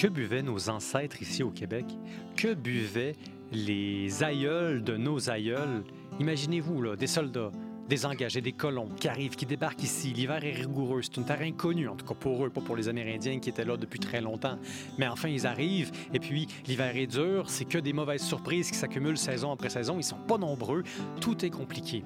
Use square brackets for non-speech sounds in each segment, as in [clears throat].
Que buvaient nos ancêtres ici au Québec? Que buvaient les aïeuls de nos aïeuls? Imaginez-vous, là, des soldats, des engagés, des colons qui arrivent, qui débarquent ici. L'hiver est rigoureux, c'est une terre inconnue, en tout cas pour eux, pas pour les Amérindiens qui étaient là depuis très longtemps. Mais enfin, ils arrivent, et puis l'hiver est dur, c'est que des mauvaises surprises qui s'accumulent saison après saison, ils sont pas nombreux, tout est compliqué.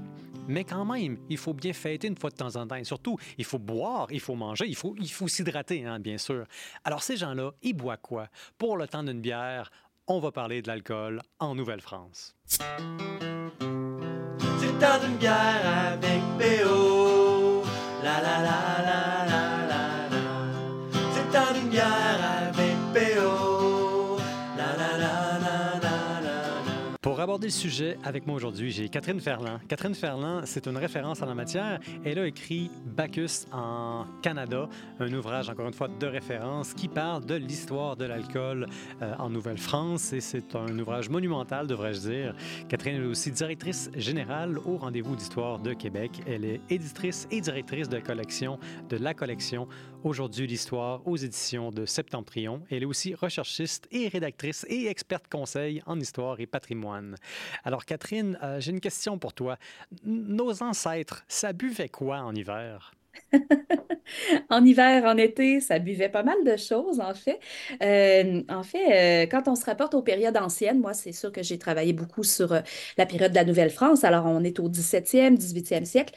Mais quand même, il faut bien fêter une fois de temps en temps. Et surtout, il faut boire, il faut manger, il faut, il faut s'hydrater, hein, bien sûr. Alors ces gens-là, ils boivent quoi? Pour le temps d'une bière, on va parler de l'alcool en Nouvelle-France. C'est le temps d'une bière avec. La la la la la la aborder le sujet avec moi aujourd'hui, j'ai Catherine Ferland. Catherine Ferland, c'est une référence en la matière. Elle a écrit Bacchus en Canada, un ouvrage, encore une fois, de référence qui parle de l'histoire de l'alcool euh, en Nouvelle-France. Et c'est un ouvrage monumental, devrais-je dire. Catherine est aussi directrice générale au Rendez-vous d'histoire de Québec. Elle est éditrice et directrice de collection de la collection Aujourd'hui l'histoire aux éditions de Septembrion. Elle est aussi recherchiste et rédactrice et experte conseil en histoire et patrimoine. Alors Catherine, euh, j'ai une question pour toi. Nos ancêtres, ça buvait quoi en hiver? [laughs] en hiver, en été, ça buvait pas mal de choses, en fait. Euh, en fait, euh, quand on se rapporte aux périodes anciennes, moi, c'est sûr que j'ai travaillé beaucoup sur la période de la Nouvelle-France. Alors, on est au 17e, 18e siècle.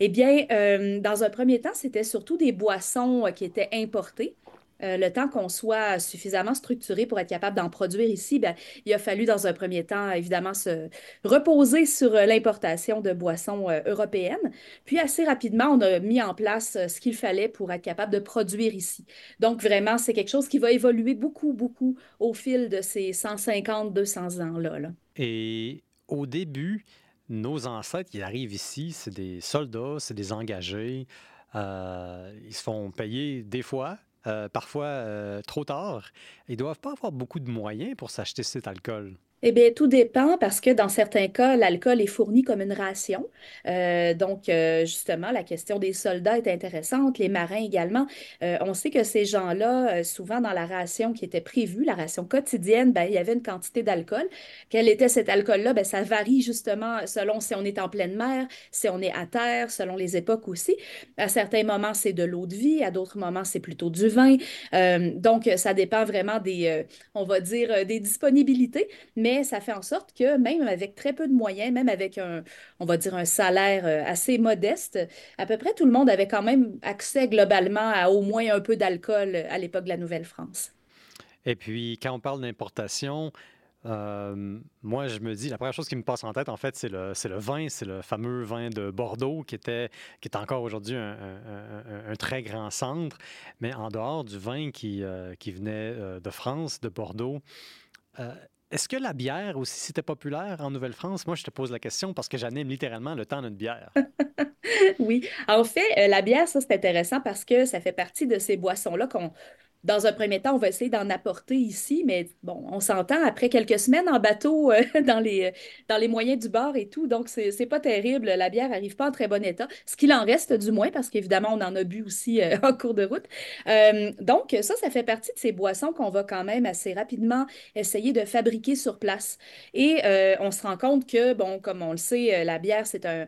Eh bien, euh, dans un premier temps, c'était surtout des boissons euh, qui étaient importées. Euh, le temps qu'on soit suffisamment structuré pour être capable d'en produire ici, bien, il a fallu dans un premier temps, évidemment, se reposer sur l'importation de boissons européennes. Puis assez rapidement, on a mis en place ce qu'il fallait pour être capable de produire ici. Donc vraiment, c'est quelque chose qui va évoluer beaucoup, beaucoup au fil de ces 150, 200 ans-là. Là. Et au début, nos ancêtres, ils arrivent ici, c'est des soldats, c'est des engagés. Euh, ils se font payer des fois, euh, parfois euh, trop tard. Ils doivent pas avoir beaucoup de moyens pour s'acheter cet alcool. Eh bien, tout dépend parce que dans certains cas, l'alcool est fourni comme une ration. Euh, donc, euh, justement, la question des soldats est intéressante, les marins également. Euh, on sait que ces gens-là, souvent dans la ration qui était prévue, la ration quotidienne, ben, il y avait une quantité d'alcool. Quel était cet alcool-là? Ben, ça varie justement selon si on est en pleine mer, si on est à terre, selon les époques aussi. À certains moments, c'est de l'eau de vie, à d'autres moments, c'est plutôt du vin. donc, ça dépend vraiment des, on va dire, des disponibilités. Mais ça fait en sorte que même avec très peu de moyens, même avec un, on va dire, un salaire euh, assez modeste, à peu près tout le monde avait quand même accès globalement à au moins un peu d'alcool à l'époque de la Nouvelle-France. Et puis, quand on parle d'importation, euh, moi, je me dis, la première chose qui me passe en tête, en fait, c'est le, le vin, c'est le fameux vin de Bordeaux qui était, qui est encore aujourd'hui un, très grand centre. Mais en dehors du vin qui, euh, qui venait de France, de Bordeaux, est-ce que la bière aussi, c'était populaire en Nouvelle-France? Moi, je te pose la question parce que j'anime littéralement le temps d'une bière. [laughs] oui. En fait, euh, la bière, ça, c'est intéressant parce que ça fait partie de ces boissons-là qu'on dans un premier temps, on va essayer d'en apporter ici, mais bon, on s'entend après quelques semaines en bateau euh, [laughs] dans, les, dans les moyens du bord et tout, donc c'est pas terrible. La bière n'arrive pas en très bon état, ce qu'il en reste du moins, parce qu'évidemment, on en a bu aussi euh, [laughs] en cours de route. Euh, donc, ça, ça fait partie de ces boissons qu'on va quand même assez rapidement essayer de fabriquer sur place. Et on se rend compte que, bon, comme on le sait, la bière, c'est un,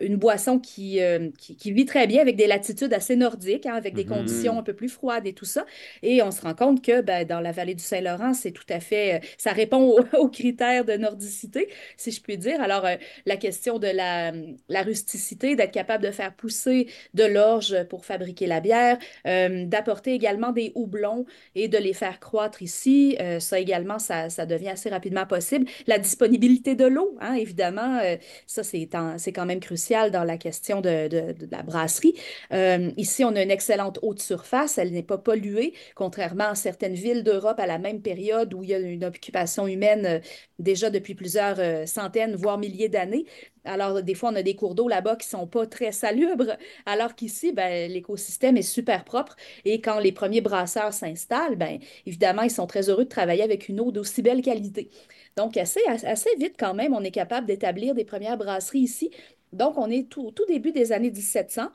une boisson euh, qui, qui, vit très bien avec des latitudes assez nordiques, hein, avec des mhm. conditions un peu plus froides et tout ça. Et on se rend compte que ben, dans la vallée du Saint-Laurent, c'est tout à fait, euh, ça répond [laughs] aux, critères de nordicité, si je puis dire. Alors, la question de la, la rusticité, d'être capable de faire pousser de l'orge pour fabriquer la bière, d'apporter également des houblons et de les faire croître ici, ça également, ça, ça, devient assez rapidement possible. La disponibilité de l'eau, hein, évidemment, ça, c'est quand même crucial dans la question de, la brasserie. Euh, ici, on a une excellente haute surface. Elle n'est pas polluée, contrairement à certaines villes d'Europe à la même période où il y a une occupation humaine euh, déjà depuis plusieurs euh, centaines, voire milliers d'années. Alors, des fois, on a des cours d'eau là-bas qui ne sont pas très salubres, alors qu'ici, ben, l'écosystème est super propre. Et quand les premiers brasseurs s'installent, ben, évidemment, ils sont très heureux de travailler avec une eau d'aussi belle qualité. Donc, assez, assez vite quand même, on est capable d'établir des premières brasseries ici donc, on est tout, tout début des années 1700.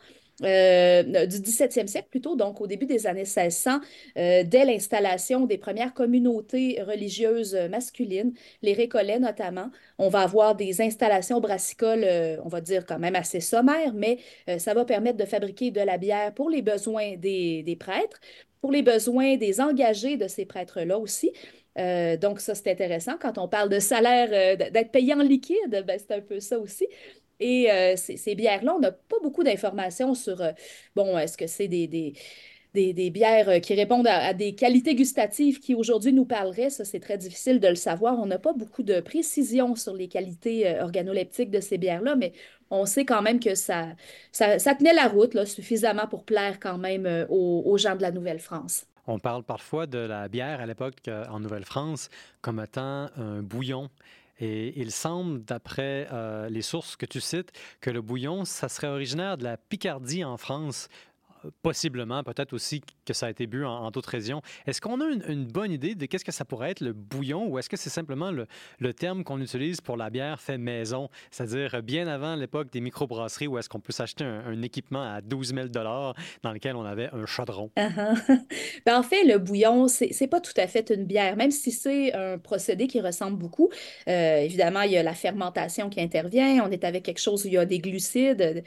euh, du 17e siècle plutôt, donc au début des années 1600, euh, dès l'installation des premières communautés religieuses masculines, les récollets notamment. On va avoir des installations brassicoles, euh, on va dire quand même assez sommaires, mais ça va permettre de fabriquer de la bière pour les besoins des, prêtres, pour les besoins des engagés de ces prêtres-là aussi. donc, ça, c'est intéressant. Quand on parle de salaire, d'être payé en liquide, ben, c'est un peu ça aussi. Et euh, ces, bières-là, on n'a pas beaucoup d'informations sur, euh, bon, est-ce que c'est des, des, des, bières euh, qui répondent à, des qualités gustatives qui aujourd'hui nous parleraient. Ça, c'est très difficile de le savoir. On n'a pas beaucoup de précision sur les qualités organoleptiques de ces bières-là, mais on sait quand même que ça, ça, tenait la route là, suffisamment pour plaire quand même aux, aux gens de la Nouvelle-France. On parle parfois de la bière à l'époque en Nouvelle-France comme étant un bouillon. Et il semble, d'après euh, les sources que tu cites, que le bouillon, ça serait originaire de la Picardie en France possiblement, peut-être aussi que ça a été bu en, d'autres régions. Est-ce qu'on a une, bonne idée de qu'est-ce que ça pourrait être le bouillon ou est-ce que c'est simplement le, terme qu'on utilise pour la bière fait maison, c'est-à-dire bien avant l'époque des microbrasseries où est-ce qu'on peut s'acheter un, équipement à 12 000 dans lequel on avait un chaudron? Uh-huh. [laughs] Ben, en fait, le bouillon, c'est pas tout à fait une bière, même si c'est un procédé qui ressemble beaucoup. Euh, évidemment, il y a la fermentation qui intervient, on est avec quelque chose où il y a des glucides,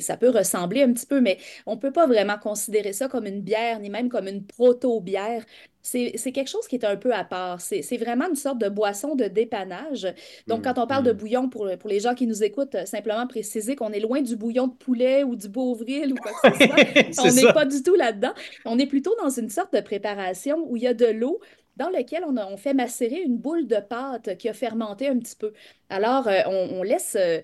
ça peut ressembler un petit peu, mais on peut pas vraiment considérer ça comme une bière, ni même comme une proto-bière. C'est quelque chose qui est un peu à part. C'est vraiment une sorte de boisson de dépannage. Donc, mmh, quand on parle de mmh. bouillon, pour, pour les gens qui nous écoutent, euh, simplement préciser qu'on est loin du bouillon de poulet ou du Beauvril ou quoi que ce soit. [laughs] on n'est pas du tout là-dedans. On est plutôt dans une sorte de préparation où il y a de l'eau dans laquelle on, on, fait macérer une boule de pâte qui a fermenté un petit peu. Alors, euh, on, laisse... Euh,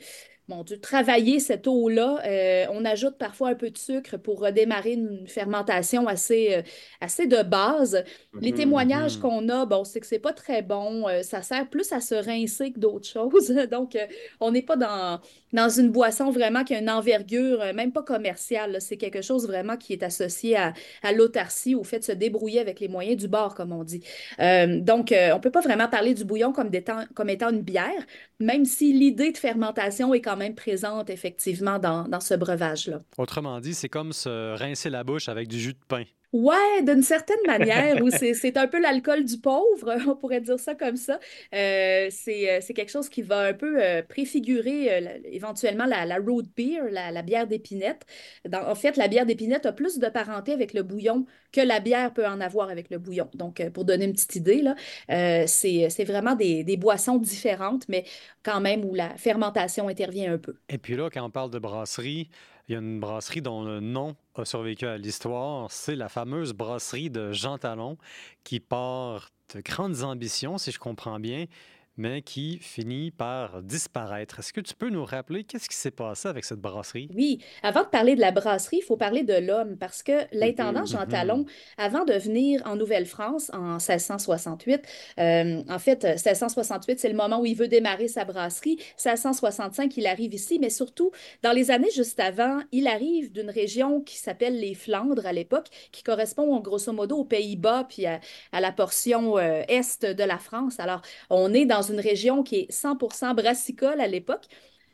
mon Dieu, travailler cette eau-là. Euh, on ajoute parfois un peu de sucre pour redémarrer une fermentation assez, euh, assez de base. Les mhm, témoignages mhm. qu'on a, bon, c'est que c'est pas très bon. Euh, ça sert plus à se rincer que d'autres [laughs] choses. Donc, on n'est pas dans, dans une boisson vraiment qui a une envergure, même pas commerciale. C'est quelque chose vraiment qui est associé à, à l'autarcie, au fait de se débrouiller avec les moyens du bord, comme on dit. donc, on peut pas vraiment parler du bouillon comme, étant, comme étant une bière, même si l'idée de fermentation est quand même présente effectivement dans, dans ce breuvage-là. Autrement dit, c'est comme se rincer la bouche avec du jus de pain. Ouais, d'une certaine manière, où [laughs] c'est un peu l'alcool du pauvre, [laughs] on pourrait dire ça comme ça. Euh, c'est quelque chose qui va un peu euh, préfigurer euh, éventuellement la, la, root beer, la, la bière d'épinette. En fait, la bière d'épinette a plus de parenté avec le bouillon que la bière peut en avoir avec le bouillon. Donc, pour donner une petite idée, là, c'est vraiment des, des, boissons différentes, mais quand même où la fermentation intervient un peu. Et puis là, quand on parle de brasserie, il y a une brasserie dont le nom a survécu à l'histoire. C'est la fameuse brasserie de Jean Talon qui part de grandes ambitions, si je comprends bien, mais qui finit par disparaître. Est-ce que tu peux nous rappeler qu'est-ce qui s'est passé avec cette brasserie? Oui, avant de parler de la brasserie, il faut parler de l'homme parce que l'intendant Jean mm-hmm. Talon, avant de venir en Nouvelle-France en 1668, euh, en fait, 1668, c'est le moment où il veut démarrer sa brasserie. 1665, il arrive ici, mais surtout, dans les années juste avant, il arrive d'une région qui s'appelle les Flandres à l'époque, qui correspond grosso modo aux Pays-Bas puis à, la portion euh, est de la France. Alors, on est dans une région qui est 100% brassicole à l'époque.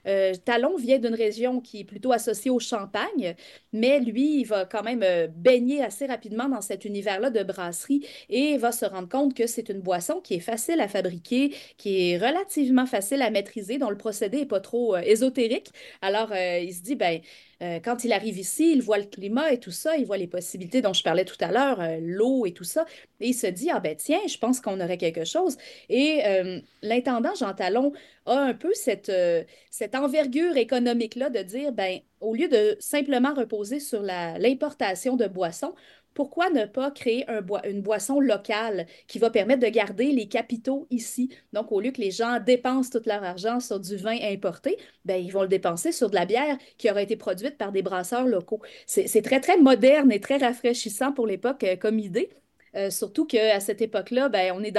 Euh, Talon vient d'une région qui est plutôt associée au champagne, mais lui, il va quand même euh, baigner assez rapidement dans cet univers-là de brasserie et va se rendre compte que c'est une boisson qui est facile à fabriquer, qui est relativement facile à maîtriser, dont le procédé n'est pas trop euh, ésotérique. Alors, il se dit, ben, euh, quand il arrive ici, il voit le climat et tout ça, il voit les possibilités dont je parlais tout à l'heure, euh, l'eau et tout ça, et il se dit, ah ben tiens, je pense qu'on aurait quelque chose. Et euh, l'intendant Jean Talon a un peu cette, envergure économique-là de dire, ben, au lieu de simplement reposer sur l'importation de boissons, pourquoi ne pas créer un une boisson locale qui va permettre de garder les capitaux ici? Donc, au lieu que les gens dépensent tout leur argent sur du vin importé, ben, ils vont le dépenser sur de la bière qui aura été produite par des brasseurs locaux. C'est très, très moderne et très rafraîchissant pour l'époque euh, comme idée. Euh, surtout qu'à cette époque-là, ben, on, est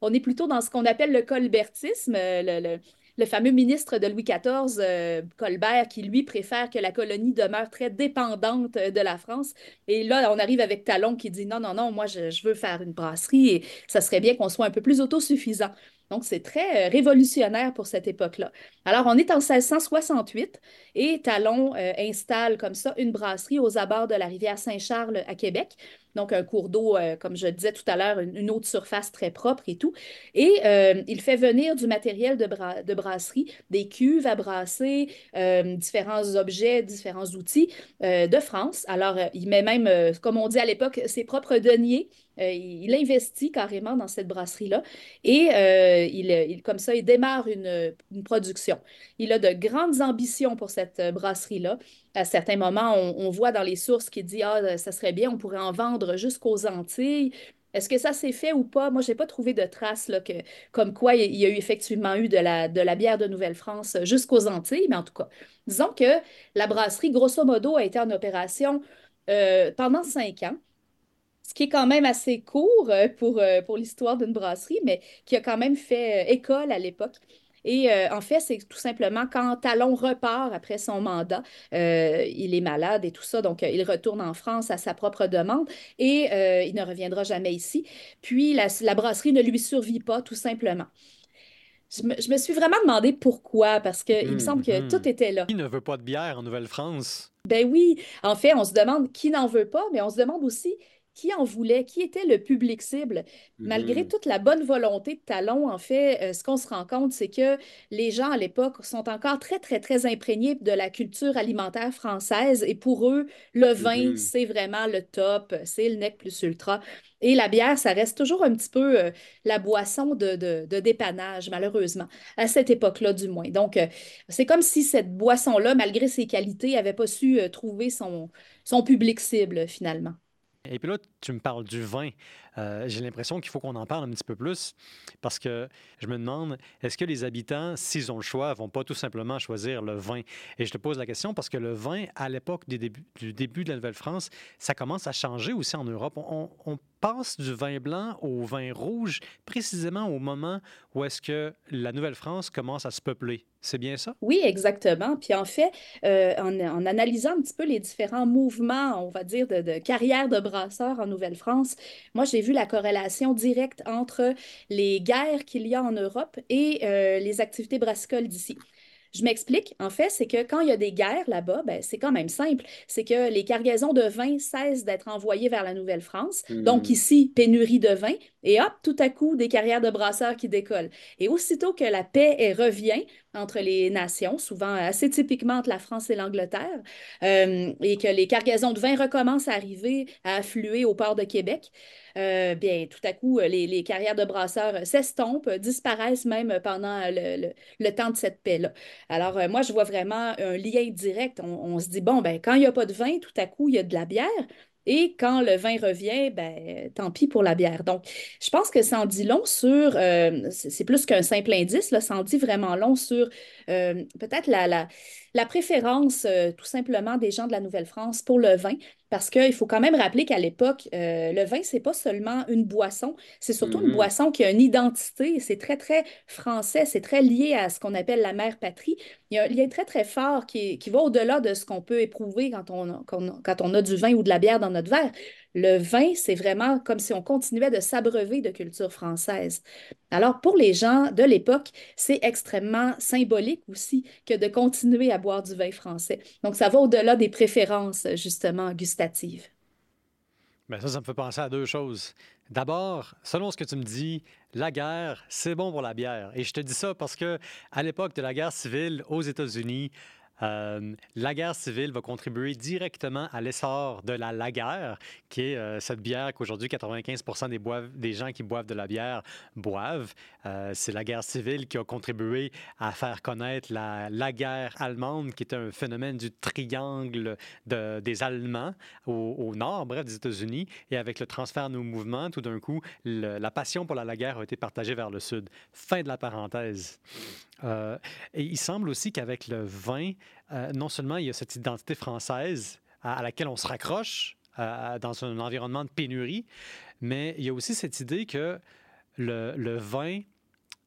on est plutôt dans ce qu'on appelle le colbertisme, euh, le fameux ministre de Louis XIV, euh, Colbert, qui lui préfère que la colonie demeure très dépendante euh, de la France. Et là, on arrive avec Talon qui dit non, non, non, moi, je, veux faire une brasserie et ça serait bien qu'on soit un peu plus autosuffisant. Donc, c'est très euh, révolutionnaire pour cette époque-là. Alors, on est en 1668 et Talon installe comme ça une brasserie aux abords de la rivière Saint-Charles à Québec. Donc, un cours d'eau, euh, comme je disais tout à l'heure, une, eau de surface très propre et tout. Et il fait venir du matériel de, brasserie, des cuves à brasser, différents objets, différents outils de France. Alors, il met même, comme on dit à l'époque, ses propres deniers euh, il investit carrément dans cette brasserie-là et euh, il, comme ça, il démarre une, production. Il a de grandes ambitions pour cette brasserie-là. À certains moments, on, voit dans les sources qu'il dit Ah, ça serait bien, on pourrait en vendre jusqu'aux Antilles. Est-ce que ça s'est fait ou pas? Moi, je n'ai pas trouvé de traces comme quoi il y a eu effectivement eu de la, bière de Nouvelle-France jusqu'aux Antilles, mais en tout cas, disons que la brasserie, grosso modo, a été en opération euh, pendant cinq ans ce qui est quand même assez court euh, pour, euh, pour l'histoire d'une brasserie, mais qui a quand même fait école à l'époque. Et en fait, c'est tout simplement quand Talon repart après son mandat, il est malade et tout ça, donc il retourne en France à sa propre demande et il ne reviendra jamais ici. Puis la, la, brasserie ne lui survit pas, tout simplement. Je me, je me suis vraiment demandé pourquoi, parce qu'il me semble que tout mhm. était là. Qui ne veut pas de bière en Nouvelle-France? Ben oui, en fait, on se demande qui n'en veut pas, mais on se demande aussi qui en voulait, qui était le public cible. Malgré mm-hmm. toute la bonne volonté de Talon, en fait, euh, ce qu'on se rend compte, c'est que les gens à l'époque sont encore très, très, très imprégnés de la culture alimentaire française et pour eux, le vin, mm-hmm. c'est vraiment le top, c'est le nec plus ultra. Et la bière, ça reste toujours un petit peu euh, la boisson de, de, dépannage, malheureusement, à cette époque-là du moins. Donc, euh, c'est comme si cette boisson-là, malgré ses qualités, n'avait pas su trouver son, son public cible finalement. Et puis là, tu me parles du vin. Euh, j'ai l'impression qu'il faut qu'on en parle un petit peu plus parce que je me demande, est-ce que les habitants, s'ils ont le choix, vont pas tout simplement choisir le vin? Et je te pose la question parce que le vin, à l'époque du début, de la Nouvelle-France, ça commence à changer aussi en Europe. On, on passe du vin blanc au vin rouge précisément au moment où est-ce que la Nouvelle-France commence à se peupler. C'est bien ça? Oui, exactement. Puis en fait, euh, en, analysant un petit peu les différents mouvements, on va dire, de, carrière de brasseurs en Nouvelle-France, moi, j'ai vu la corrélation directe entre les guerres qu'il y a en Europe et euh, les activités brassicoles d'ici. Je m'explique. En fait, c'est que quand il y a des guerres là-bas, ben, c'est quand même simple. C'est que les cargaisons de vin cessent d'être envoyées vers la Nouvelle-France. Donc hmm. ici, pénurie de vin. Et hop, tout à coup, des carrières de brasseurs qui décollent. Et aussitôt que la paix revient entre les nations, souvent assez typiquement entre la France et l'Angleterre, euh, et que les cargaisons de vin recommencent à arriver, à affluer au port de Québec, euh, bien, tout à coup, les, carrières de brasseurs s'estompent, disparaissent même pendant le, temps de cette paix-là. Alors, euh, moi, je vois vraiment un lien direct. On, se dit, bon, ben, quand il n'y a pas de vin, tout à coup, il y a de la bière. Et quand le vin revient, ben, tant pis pour la bière. Donc, je pense que ça en dit long sur, euh, c'est plus qu'un simple indice, ça en dit vraiment long sur euh, peut-être la, la, la, préférence euh, tout simplement des gens de la Nouvelle-France pour le vin. Parce qu'il faut quand même rappeler qu'à l'époque, le vin, c'est pas seulement une boisson, c'est surtout une mm-hmm. boisson qui a une identité. C'est très, très français, c'est très lié à ce qu'on appelle la mère patrie. Il y a un lien très, très fort qui, qui va au-delà de ce qu'on peut éprouver quand on, quand, quand on a du vin ou de la bière dans notre verre. Le vin, c'est vraiment comme si on continuait de s'abreuver de culture française. Alors, pour les gens de l'époque, c'est extrêmement symbolique aussi que de continuer à boire du vin français. Donc, ça va au-delà des préférences, justement, gustatives. Bien, ça, ça me fait penser à deux choses. D'abord, selon ce que tu me dis, la guerre, c'est bon pour la bière. Et je te dis ça parce que à l'époque de la guerre civile aux États-Unis, euh, la guerre civile va contribuer directement à l'essor de la laguerre, qui est euh, cette bière qu'aujourd'hui 95 des, des, gens qui boivent de la bière boivent. Euh, c'est la guerre civile qui a contribué à faire connaître la, la allemande, qui est un phénomène du triangle de, des Allemands au, nord, bref, des États-Unis. Et avec le transfert de nos mouvements, tout d'un coup, la passion pour la laguerre a été partagée vers le sud. Fin de la parenthèse. et il semble aussi qu'avec le vin, euh, non seulement il y a cette identité française à, laquelle on se raccroche euh, dans un environnement de pénurie, mais il y a aussi cette idée que le, vin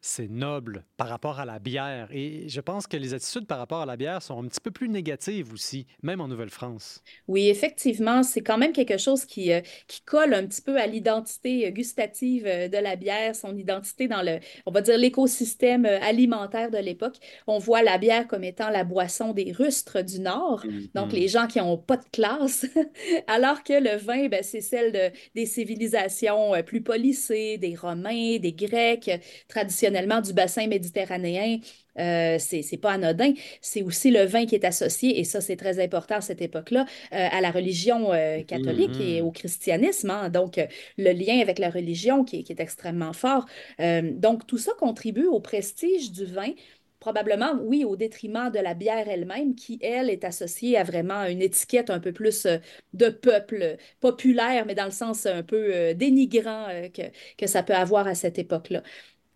c'est noble par rapport à la bière. Et je pense que les attitudes par rapport à la bière sont un petit peu plus négatives aussi, même en Nouvelle-France. Oui, effectivement, c'est quand même quelque chose qui, euh, qui colle un petit peu à l'identité gustative euh, de la bière, son identité dans le, on va dire, l'écosystème euh, alimentaire de l'époque. On voit la bière comme étant la boisson des rustres du Nord, donc les mm-hmm. gens qui n'ont pas de classe, [laughs] alors que le vin, ben, c'est celle de, des civilisations plus polissées, des Romains, des Grecs, traditionnellement du bassin méditerranéen, euh, c'est pas anodin. C'est aussi le vin qui est associé, et ça, c'est très important à cette époque-là, euh, à la religion euh, catholique et mm-hmm. au christianisme. Hein. donc, euh, le lien avec la religion qui, qui est extrêmement fort. donc, tout ça contribue au prestige du vin probablement, oui, au détriment de la bière elle-même, qui, elle, est associée à vraiment une étiquette un peu plus de peuple populaire, mais dans le sens un peu dénigrant que, que ça peut avoir à cette époque-là.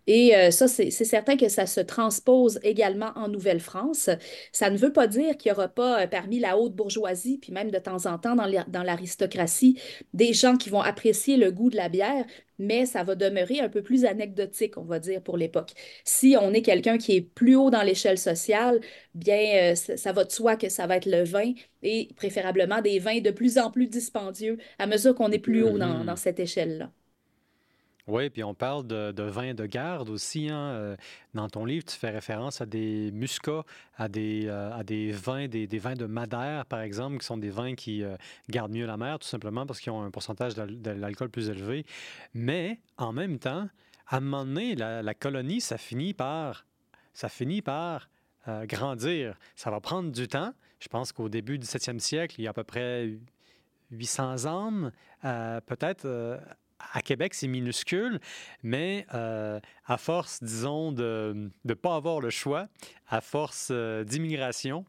Et euh, ça, c'est certain que ça se transpose également en Nouvelle-France. Ça ne veut pas dire qu'il n'y aura pas euh, parmi la haute bourgeoisie, puis même de temps en temps dans l'aristocratie, des gens qui vont apprécier le goût de la bière, mais ça va demeurer un peu plus anecdotique, on va dire, pour l'époque. Si on est quelqu'un qui est plus haut dans l'échelle sociale, bien, euh, ça, va de soi que ça va être le vin et préférablement des vins de plus en plus dispendieux à mesure qu'on est plus haut dans mmh. cette échelle-là. Oui, puis on parle de, de vin de garde aussi. Hein. Euh, dans ton livre, tu fais référence à des muscats, à des, euh, vins, des, vins de Madère, par exemple, qui sont des vins qui euh, gardent mieux la mer, tout simplement parce qu'ils ont un pourcentage de, l'alcool plus élevé. Mais en même temps, à un moment donné, la, colonie, ça finit par, ça finit par grandir. Ça va prendre du temps. Je pense qu'au début du 7e siècle, il y a à peu près 800 âmes, peut-être à Québec, c'est minuscule, mais euh, à force, disons, de ne pas avoir le choix, à force euh, d'immigration,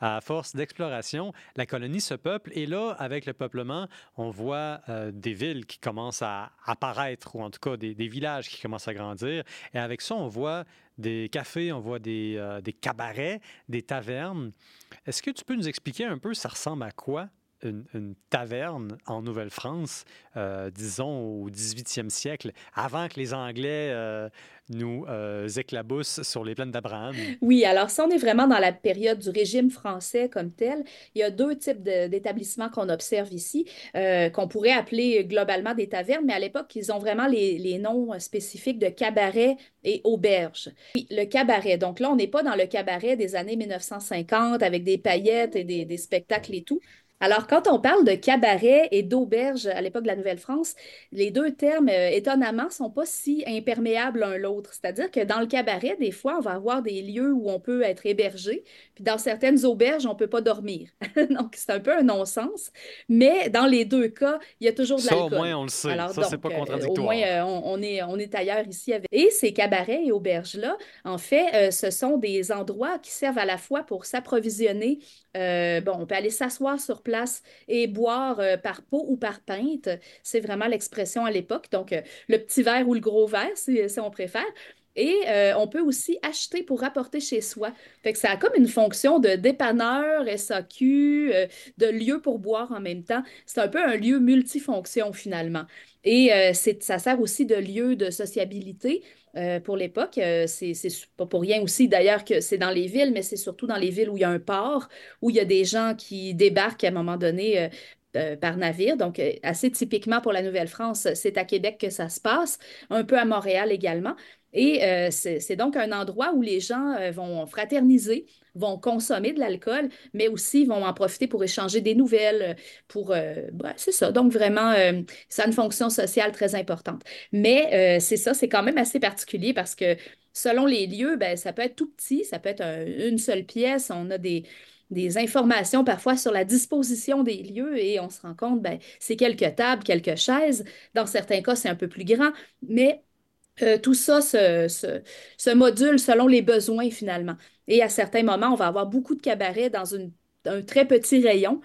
à force d'exploration, la colonie se peuple. Et là, avec le peuplement, on voit euh, des villes qui commencent à apparaître, ou en tout cas des, villages qui commencent à grandir. Et avec ça, on voit des cafés, on voit des, des cabarets, des tavernes. Est-ce que tu peux nous expliquer un peu ça ressemble à quoi? Une, taverne en Nouvelle-France, euh, disons au 18e siècle, avant que les Anglais euh, nous euh, éclaboussent sur les plaines d'Abraham. Oui, alors si on est vraiment dans la période du régime français comme tel, il y a deux types d'établissements qu'on observe ici, qu'on pourrait appeler globalement des tavernes, mais à l'époque, ils ont vraiment les, noms spécifiques de cabaret et auberge. Oui, le cabaret. Donc là, on n'est pas dans le cabaret des années 1950 avec des paillettes et des spectacles et tout. Alors, quand on parle de cabaret et d'auberge à l'époque de la Nouvelle-France, les deux termes, euh, étonnamment, ne sont pas si imperméables l'un l'autre. C'est-à-dire que dans le cabaret, des fois, on va avoir des lieux où on peut être hébergé, puis dans certaines auberges, on ne peut pas dormir. [laughs] Donc, c'est un peu un non-sens. Mais dans les deux cas, il y a toujours de l'alcool. Ça, au moins, on le sait. Alors, ça, c'est pas contradictoire. Euh, au moins, euh, on, est, on est ailleurs ici. Avec... Et ces cabarets et auberges-là, en fait, ce sont des endroits qui servent à la fois pour s'approvisionner. bon, on peut aller s'asseoir sur place et boire euh, par pot ou par pinte. C'est vraiment l'expression à l'époque. Donc, euh, le petit verre ou le gros verre, si, on préfère. Et euh, on peut aussi acheter pour rapporter chez soi. Fait que ça a comme une fonction de dépanneur, SAQ, de lieu pour boire en même temps. C'est un peu un lieu multifonction finalement. Et ça sert aussi de lieu de sociabilité. Euh, pour l'époque. Euh, c'est pas pour rien aussi d'ailleurs que c'est dans les villes, mais c'est surtout dans les villes où il y a un port, où il y a des gens qui débarquent à un moment donné euh, par navire. Donc, assez typiquement pour la Nouvelle-France, c'est à Québec que ça se passe, un peu à Montréal également. Et c'est donc un endroit où les gens vont fraterniser, vont consommer de l'alcool, mais aussi vont en profiter pour échanger des nouvelles, euh, pour... Euh, c'est ça. Donc, vraiment, euh, ça a une fonction sociale très importante. Mais c'est ça, c'est quand même assez particulier parce que selon les lieux, ben, ça peut être tout petit, ça peut être une seule pièce, on a des des informations parfois sur la disposition des lieux et on se rend compte, ben, c'est quelques tables, quelques chaises. Dans certains cas, c'est un peu plus grand, mais tout ça se, se, module selon les besoins finalement. Et à certains moments, on va avoir beaucoup de cabarets dans un très petit rayon.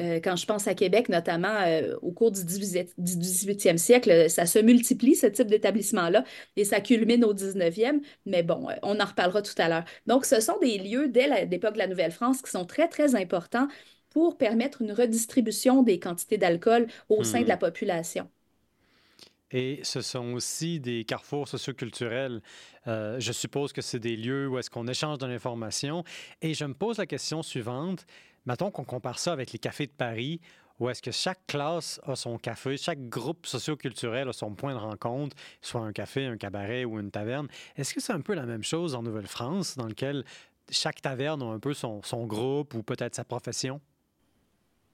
Euh, quand je pense à Québec, notamment euh, au cours du 18e siècle, ça se multiplie, ce type d'établissement-là, et ça culmine au 19e. Mais bon, euh, on en reparlera tout à l'heure. Donc, ce sont des lieux, dès l'époque de la Nouvelle-France, qui sont très, très importants pour permettre une redistribution des quantités d'alcool au sein de la hmm. population. Et ce sont aussi des carrefours socioculturels. Euh, je suppose que c'est des lieux où est-ce qu'on échange de l'information. Et je me pose la question suivante. Mettons qu'on compare ça avec les cafés de Paris, où est-ce que chaque classe a son café, chaque groupe socioculturel a son point de rencontre, soit un café, un cabaret ou une taverne. Est-ce que c'est un peu la même chose en Nouvelle-France, dans lequel chaque taverne a un peu son, son groupe ou peut-être sa profession?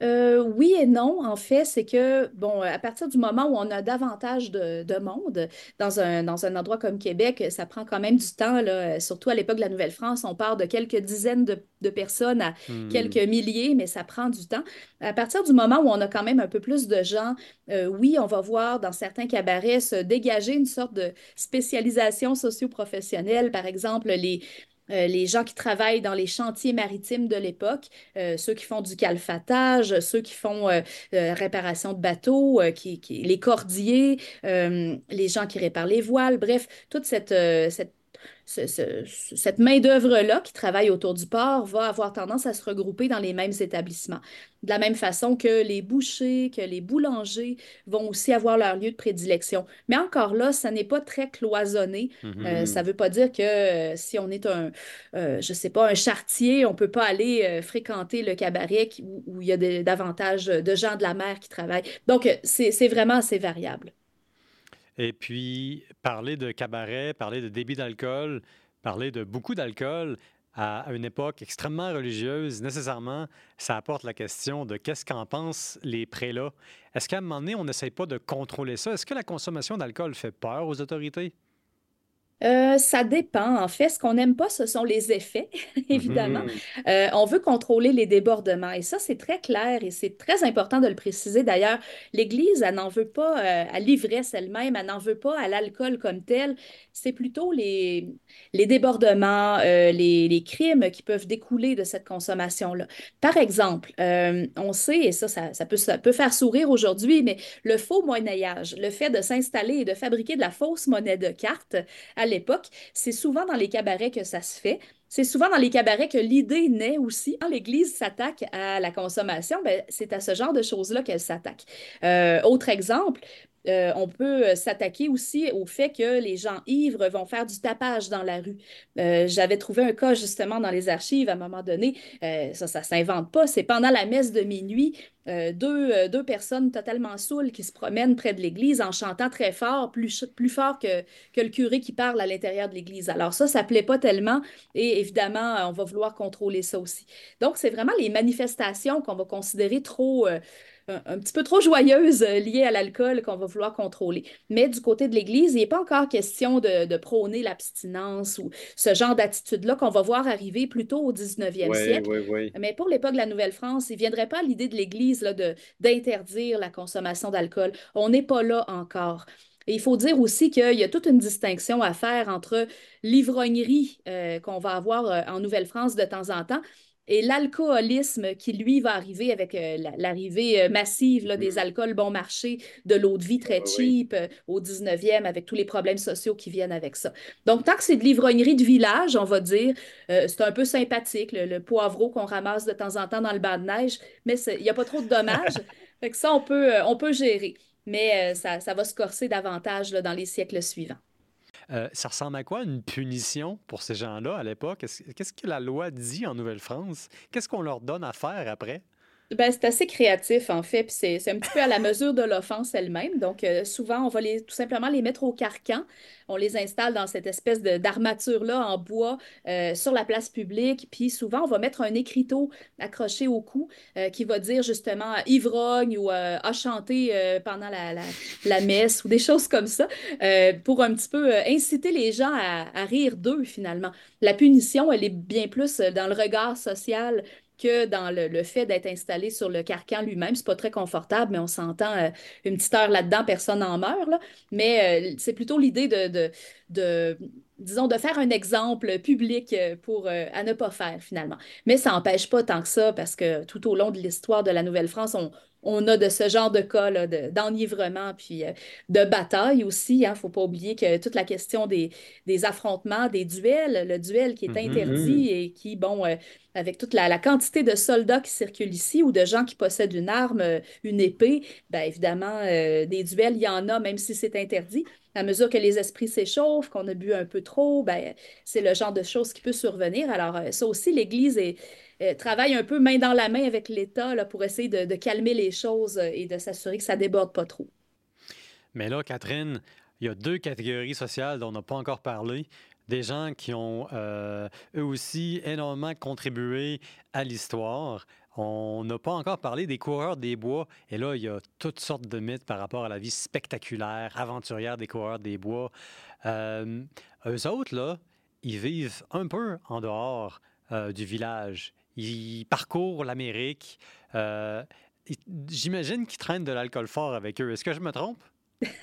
Euh, oui et non, en fait, c'est que, bon, à partir du moment où on a davantage de, de monde dans un, dans un endroit comme Québec, ça prend quand même du temps, là, surtout à l'époque de la Nouvelle-France, on part de quelques dizaines de, de personnes à quelques Hmm. milliers, mais ça prend du temps. À partir du moment où on a quand même un peu plus de gens, euh, oui, on va voir dans certains cabarets se dégager une sorte de spécialisation socio-professionnelle, par exemple, les euh, les gens qui travaillent dans les chantiers maritimes de l'époque, euh, ceux qui font du calfatage, ceux qui font euh, réparation de bateaux, qui, qui- les cordiers, les gens qui réparent les voiles, bref, toute cette, cette, ce- ce- cette main-d'œuvre-là qui travaille autour du port va avoir tendance à se regrouper dans les mêmes établissements. De la même façon que les bouchers, que les boulangers vont aussi avoir leur lieu de prédilection. Mais encore là, ça n'est pas très cloisonné. Euh, Mhm. ça ne veut pas dire que euh, si on est un, euh, je sais pas, un charretier, on ne peut pas aller euh, fréquenter le cabaret qui- où, où il y a davantage de gens de la mer qui travaillent. Donc, euh, c'est vraiment assez variable. Et puis, parler de cabaret, parler de débit d'alcool, parler de beaucoup d'alcool à une époque extrêmement religieuse, nécessairement, ça apporte la question de qu'est-ce qu'en pensent les prélats. Est-ce qu'à un moment donné, on n'essaye pas de contrôler ça? Est-ce que la consommation d'alcool fait peur aux autorités? Euh, ça dépend. En fait, ce qu'on n'aime pas, ce sont les effets, [laughs] évidemment. Mhm. Euh, on veut contrôler les débordements. Et ça, c'est très clair et c'est très important de le préciser. D'ailleurs, l'Église, elle n'en veut pas euh, à l'ivresse elle-même, elle n'en veut pas à l'alcool comme tel. C'est plutôt les, les débordements, euh, les, les crimes qui peuvent découler de cette consommation-là. Par exemple, on sait, et ça, ça, ça peut, ça peut faire sourire aujourd'hui, mais le faux monnayage, le fait de s'installer et de fabriquer de la fausse monnaie de carte, à l'époque, c'est souvent dans les cabarets que ça se fait. C'est souvent dans les cabarets que l'idée naît aussi. Quand l'Église s'attaque à la consommation, ben, c'est à ce genre de choses-là qu'elle s'attaque. Euh, autre exemple, euh, on peut euh, s'attaquer aussi au fait que les gens ivres vont faire du tapage dans la rue. Euh, j'avais trouvé un cas justement dans les archives à un moment donné. Ça, ça s'invente pas. C'est pendant la messe de minuit, deux, personnes totalement saoules qui se promènent près de l'église en chantant très fort, plus, fort que, le curé qui parle à l'intérieur de l'église. Alors ça, ça plaît pas tellement et évidemment, on va vouloir contrôler ça aussi. Donc, c'est vraiment les manifestations qu'on va considérer trop, un, un petit peu trop joyeuses euh, liées à l'alcool qu'on va vouloir contrôler. Mais du côté de l'Église, il n'est pas encore question de, de prôner l'abstinence ou ce genre d'attitude-là qu'on va voir arriver plutôt au 19e Oui, siècle. Mais pour l'époque de la Nouvelle-France, il ne viendrait pas l'idée de l'Église là, de, d'interdire la consommation d'alcool. On n'est pas là encore. Et il faut dire aussi qu'il y a toute une distinction à faire entre l'ivrognerie euh, qu'on va avoir euh, en Nouvelle-France de temps en temps et l'alcoolisme qui, lui, va arriver avec euh, la- l'arrivée euh, massive là, des Mhm. alcools bon marché, de l'eau de vie très cheap euh, au 19e avec tous les problèmes sociaux qui viennent avec ça. Donc, tant que c'est de l'ivrognerie de village, on va dire, euh, c'est un peu sympathique, le, le poivreau qu'on ramasse de temps en temps dans le banc de neige, mais il n'y a pas trop de dommages. [laughs] Fait que ça, on peut, on peut gérer. Mais ça, ça va se corser davantage là, dans les siècles suivants. Euh, ça ressemble à quoi une punition pour ces gens-là à l'époque? Est-ce- Qu'est-ce que la loi dit en Nouvelle-France? Qu'est-ce qu'on leur donne à faire après? Ben, c'est assez créatif, en fait, puis c'est c'est un petit peu à la mesure de l'offense elle-même. Donc, euh, souvent, on va les, tout simplement les mettre au carcan. On les installe dans cette espèce de d'armature-là en bois euh, sur la place publique. Puis souvent, on va mettre un écriteau accroché au cou euh, qui va dire justement ivrogne ou euh, a chanté pendant la, la, messe ou des choses comme ça pour un petit peu inciter les gens à, rire d'eux, finalement. La punition, elle est bien plus dans le regard social que dans le, fait d'être installé sur le carcan lui-même. C'est pas très confortable, mais on s'entend euh, une petite heure là-dedans, personne n'en meurt. Mais euh, c'est plutôt l'idée de, de, disons, de faire un exemple public euh, pour, à ne pas faire finalement. Mais ça n'empêche pas tant que ça, parce que tout au long de l'histoire de la Nouvelle-France, on, on a de ce genre de cas d'enivrement, puis euh, de bataille aussi. Il hein. ne faut pas oublier que toute la question des, des, affrontements, des duels, le duel qui est mm-hmm. interdit et qui, bon, euh, avec toute la, quantité de soldats qui circulent ici ou de gens qui possèdent une arme, euh, une épée, bien évidemment, des duels, il y en a, même si c'est interdit. À mesure que les esprits s'échauffent, qu'on a bu un peu trop, ben, c'est le genre de choses qui peut survenir. Alors, ça aussi, l'Église euh, travaille un peu main dans la main avec l'État pour essayer de, calmer les choses euh, et de s'assurer que ça déborde pas trop. Mais là, Catherine, il y a deux catégories sociales dont on n'a pas encore parlé. Des gens qui ont euh, eux aussi énormément contribué à l'histoire. On n'a pas encore parlé des coureurs des bois. Et là, il y a toutes sortes de mythes par rapport à la vie spectaculaire, aventurière des coureurs des bois. eux autres, là, ils vivent un peu en dehors du village. Ils parcourent l'Amérique. Euh, j'imagine qu'ils traînent de l'alcool fort avec eux. Est-ce que je me trompe? [laughs]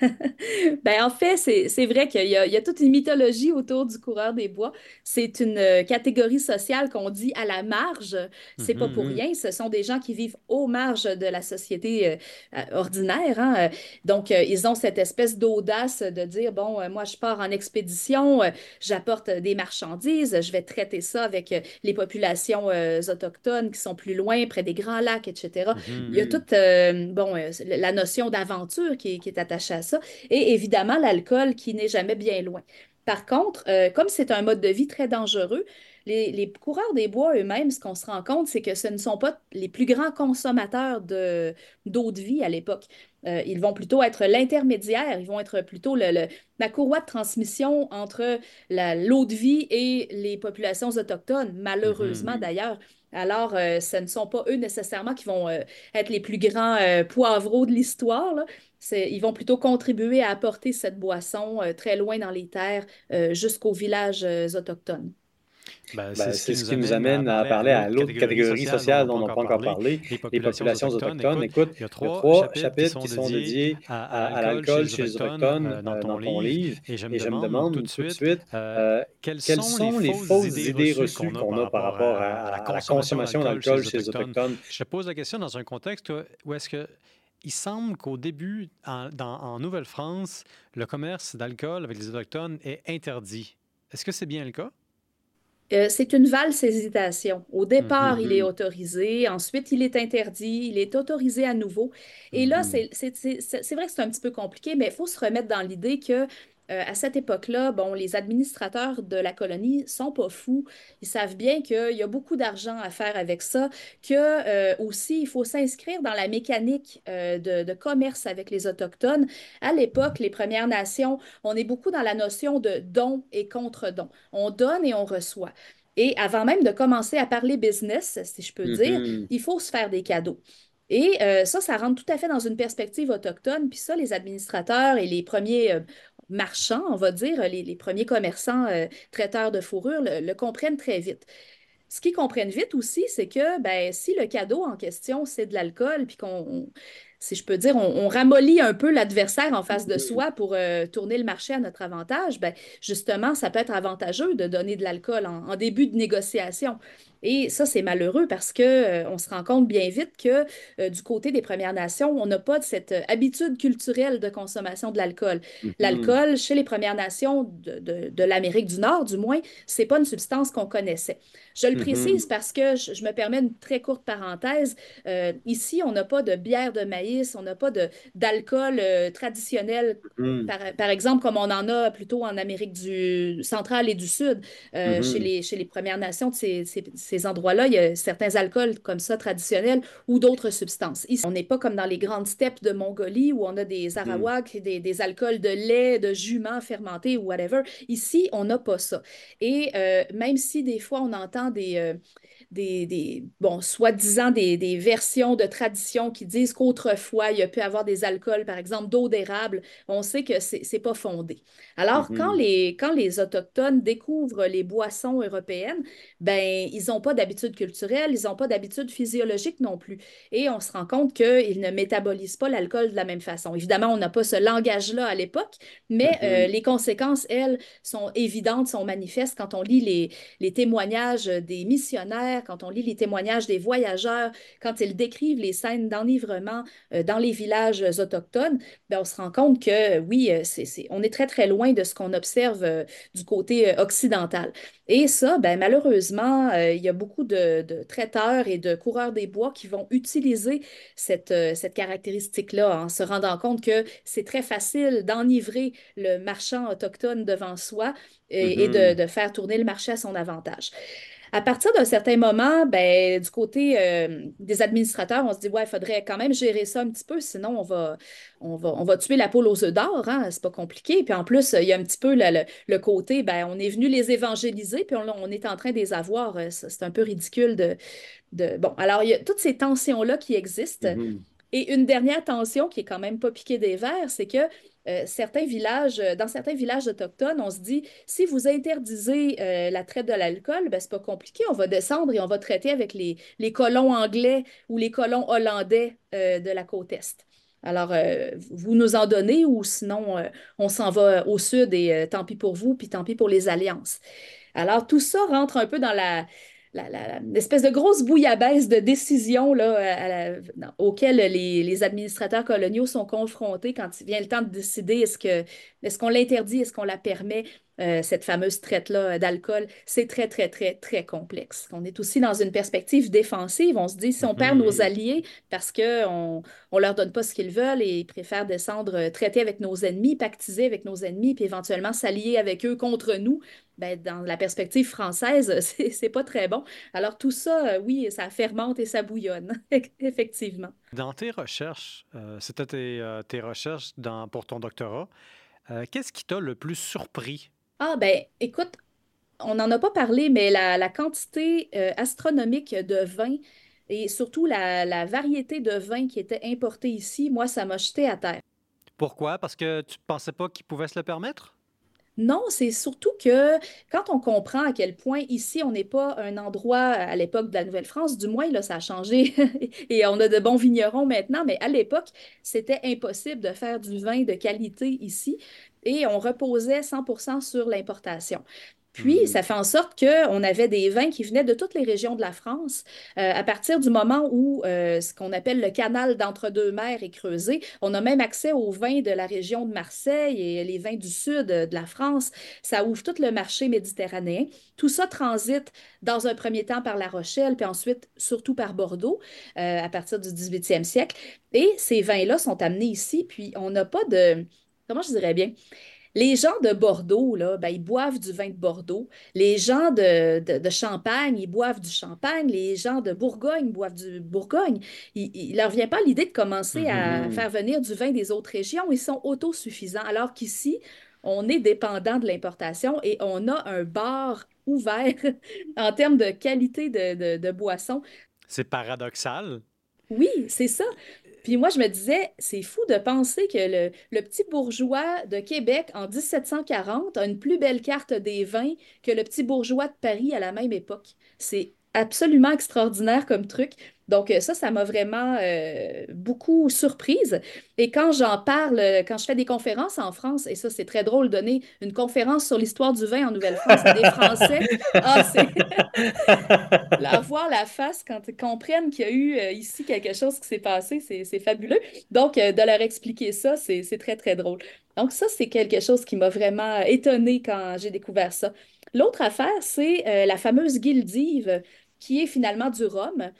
ben, en fait, c'est vrai qu'il y, a toute une mythologie autour du coureur des bois. C'est une euh, catégorie sociale qu'on dit à la marge. C'est pas pour mm-hmm. rien. Ce sont des gens qui vivent aux marges de la société euh, ordinaire. Hein. Donc, euh, ils ont cette espèce d'audace de dire, bon, moi, je pars en expédition, j'apporte des marchandises, je vais traiter ça avec les populations autochtones qui sont plus loin, près des grands lacs, etc. Il y a mm-hmm. toute, bon, la notion d'aventure qui, qui est attachée à ça. Et évidemment, l'alcool qui n'est jamais bien loin. Par contre, euh, comme c'est un mode de vie très dangereux, les, coureurs des bois eux-mêmes, ce qu'on se rend compte, c'est que ce ne sont pas les plus grands consommateurs d'eau de, vie à l'époque. Euh, ils vont plutôt être l'intermédiaire, ils vont être plutôt le, la courroie de transmission entre l'eau de vie et les populations autochtones, malheureusement mm-hmm. d'ailleurs. Alors, euh, ce ne sont pas eux nécessairement qui vont être les plus grands poivreaux de l'histoire, ils vont plutôt contribuer à apporter cette boisson euh, très loin dans les terres euh, jusqu'aux villages euh, autochtones. Ben, ben, c'est ce, qui nous amène à parler à l'autre catégorie sociale dont on n'a pas encore parlé, les populations, autochtones. Écoute, il y a trois, chapitres qui sont dédiés à, l'alcool chez les autochtones dans, ton livre. Et je me, demande tout de suite, quelles sont les fausses idées reçues qu'on a par rapport à, la consommation d'alcool chez les autochtones? Je pose la question dans un contexte où est-ce que il semble qu'au début, en, Nouvelle-France, le commerce d'alcool avec les Autochtones est interdit. Est-ce que c'est bien le cas? Euh, c'est une valse hésitation. Au départ, il est mm-hmm. autorisé, ensuite, il est interdit, il est autorisé à nouveau. Et là, mm-hmm. c'est vrai que c'est un petit peu compliqué, mais il faut se remettre dans l'idée que euh, à cette époque-là, bon, les administrateurs de la colonie sont pas fous. Ils savent bien qu'il y a beaucoup d'argent à faire avec ça, que euh, aussi il faut s'inscrire dans la mécanique euh, de, commerce avec les autochtones. À l'époque, les Premières Nations, on est beaucoup dans la notion de don et contre-don. On donne et on reçoit. Et avant même de commencer à parler business, si je peux dire, mm-hmm. il faut se faire des cadeaux. Et ça, ça rentre tout à fait dans une perspective autochtone. Puis ça, les administrateurs et les premiers marchands, on va dire, les, premiers commerçants euh, traiteurs de fourrure le, comprennent très vite. Ce qu'ils comprennent vite aussi, c'est que ben, si le cadeau en question, c'est de l'alcool, puis qu'on, si je peux dire, on, ramollit un peu l'adversaire en face de soi pour euh, tourner le marché à notre avantage, ben, justement, ça peut être avantageux de donner de l'alcool en, début de négociation. Et ça, c'est malheureux parce qu'on euh, on se rend compte bien vite que euh, du côté des Premières Nations, on n'a pas de cette euh, habitude culturelle de consommation de l'alcool. Mm-hmm. L'alcool, chez les Premières Nations de, de, l'Amérique du Nord, du moins, c'est pas une substance qu'on connaissait. Je le mm-hmm. précise parce que je, me permets une très courte parenthèse. ici, on n'a pas de bière de maïs, on n'a pas d'alcool traditionnel, mm-hmm. par, par, exemple, comme on en a plutôt en Amérique du centrale et du Sud, chez, les, chez les Premières Nations de ces, ces ces endroits-là, il y a certains alcools comme ça traditionnels ou d'autres substances. Ici, on n'est pas comme dans les grandes steppes de Mongolie où on a des hmm. arawaks, des, alcools de lait, de jument fermenté ou whatever. Ici, on n'a pas ça. Et euh, même si des fois on entend des, euh, des, bon, soi-disant des, des, versions de tradition qui disent qu'autrefois, il y a pu avoir des alcools, par exemple, d'eau d'érable, on sait que ce n'est pas fondé. Alors, quand, mm-hmm. les, quand les Autochtones découvrent les boissons européennes, ben, ils n'ont pas d'habitude culturelle, ils n'ont pas d'habitude physiologique non plus. Et on se rend compte qu'ils ne métabolisent pas l'alcool de la même façon. Évidemment, on n'a pas ce langage-là à l'époque, mais euh, mm-hmm. les conséquences, elles, sont évidentes, sont manifestes quand on lit les, les témoignages des missionnaires quand on lit les témoignages des voyageurs, quand ils décrivent les scènes d'enivrement euh, dans les villages autochtones, ben, on se rend compte que oui, c'est, on est très, très loin de ce qu'on observe du côté occidental. Et ça, ben, malheureusement, il y a beaucoup de, de, traiteurs et de coureurs des bois qui vont utiliser cette, cette caractéristique-là en se rendant compte que c'est très facile d'enivrer le marchand autochtone devant soi et, mm-hmm. de, faire tourner le marché à son avantage. À partir d'un certain moment, ben, du côté euh, des administrateurs, on se dit, ouais, il faudrait quand même gérer ça un petit peu, sinon on va, on va, on va tuer la poule aux œufs d'or, hein, c'est pas compliqué. Puis en plus, il y a un petit peu le, côté, ben, on est venu les évangéliser, puis on, est en train de les avoir. Euh, c'est un peu ridicule de, de... Bon, alors il y a toutes ces tensions-là qui existent. Mm-hmm. Et une dernière tension qui est quand même pas piquée des verres, c'est que euh, certains villages, euh, dans certains villages autochtones, on se dit, si vous interdisez euh, la traite de l'alcool, ben, c'est pas compliqué, on va descendre et on va traiter avec les, les colons anglais ou les colons hollandais de la côte Est. Alors, vous nous en donnez ou sinon, on s'en va au sud et tant pis pour vous, puis tant pis pour les alliances. Alors, tout ça rentre un peu dans la, l'espèce de grosse bouillabaisse de décisions auxquelles les, administrateurs coloniaux sont confrontés quand il vient le temps de décider est-ce qu'on l'interdit, est-ce qu'on la permet? Euh, cette fameuse traite-là euh, d'alcool, c'est très, très, très, très complexe. On est aussi dans une perspective défensive. On se dit, si on perd nos mm-hmm. alliés parce qu'on ne leur donne pas ce qu'ils veulent et ils préfèrent descendre, euh, traiter avec nos ennemis, pactiser avec nos ennemis, puis éventuellement s'allier avec eux contre nous, ben, dans la perspective française, [laughs] c'est pas très bon. Alors tout ça, oui, ça fermente et ça bouillonne, [laughs] effectivement. Dans tes recherches, c'était tes, tes, recherches dans, pour ton doctorat, qu'est-ce qui t'a le plus surpris? Ah, ben, écoute, on n'en a pas parlé, mais la, quantité euh, astronomique de vin et surtout la, variété de vins qui était importée ici, moi, ça m'a jeté à terre. Pourquoi? Parce que tu ne pensais pas qu'ils pouvaient se le permettre? Non, c'est surtout que quand on comprend à quel point ici, on n'est pas un endroit à l'époque de la Nouvelle-France, du moins, là, ça a changé [laughs] et on a de bons vignerons maintenant, mais à l'époque, c'était impossible de faire du vin de qualité ici et on reposait 100% sur l'importation. Puis, mmh. ça fait en sorte qu'on avait des vins qui venaient de toutes les régions de la France. Euh, à partir du moment où euh, ce qu'on appelle le canal d'entre-deux-mers est creusé, on a même accès aux vins de la région de Marseille et les vins du sud de la France. Ça ouvre tout le marché méditerranéen. Tout ça transite dans un premier temps par La Rochelle, puis ensuite surtout par Bordeaux euh, à partir du 18e siècle. Et ces vins-là sont amenés ici, puis on n'a pas de comment je dirais bien? Les gens de Bordeaux, là, ben, ils boivent du vin de Bordeaux. Les gens de, de, Champagne, ils boivent du Champagne. Les gens de Bourgogne boivent du Bourgogne. Il ne leur vient pas l'idée de commencer à mm-hmm. faire venir du vin des autres régions. Ils sont autosuffisants. Alors qu'ici, on est dépendant de l'importation et on a un bar ouvert [laughs] en termes de qualité de, de, de boisson. C'est paradoxal. Oui, c'est ça. Puis moi, je me disais, c'est fou de penser que le, petit bourgeois de Québec en 1740 a une plus belle carte des vins que le petit bourgeois de Paris à la même époque. C'est absolument extraordinaire comme truc. Donc euh, ça, ça m'a vraiment euh, beaucoup surprise. Et quand j'en parle, quand je fais des conférences en France, et ça, c'est très drôle, donner une conférence sur l'histoire du vin en Nouvelle-France à des Français, ah, c'est... [laughs] la voir la face quand ils comprennent qu'il y a eu euh, ici quelque chose qui s'est passé, c'est fabuleux. Donc, de leur expliquer ça, c'est très, très drôle. Donc ça, c'est quelque chose qui m'a vraiment étonnée quand j'ai découvert ça. L'autre affaire, c'est la fameuse guildive qui est finalement du rhum.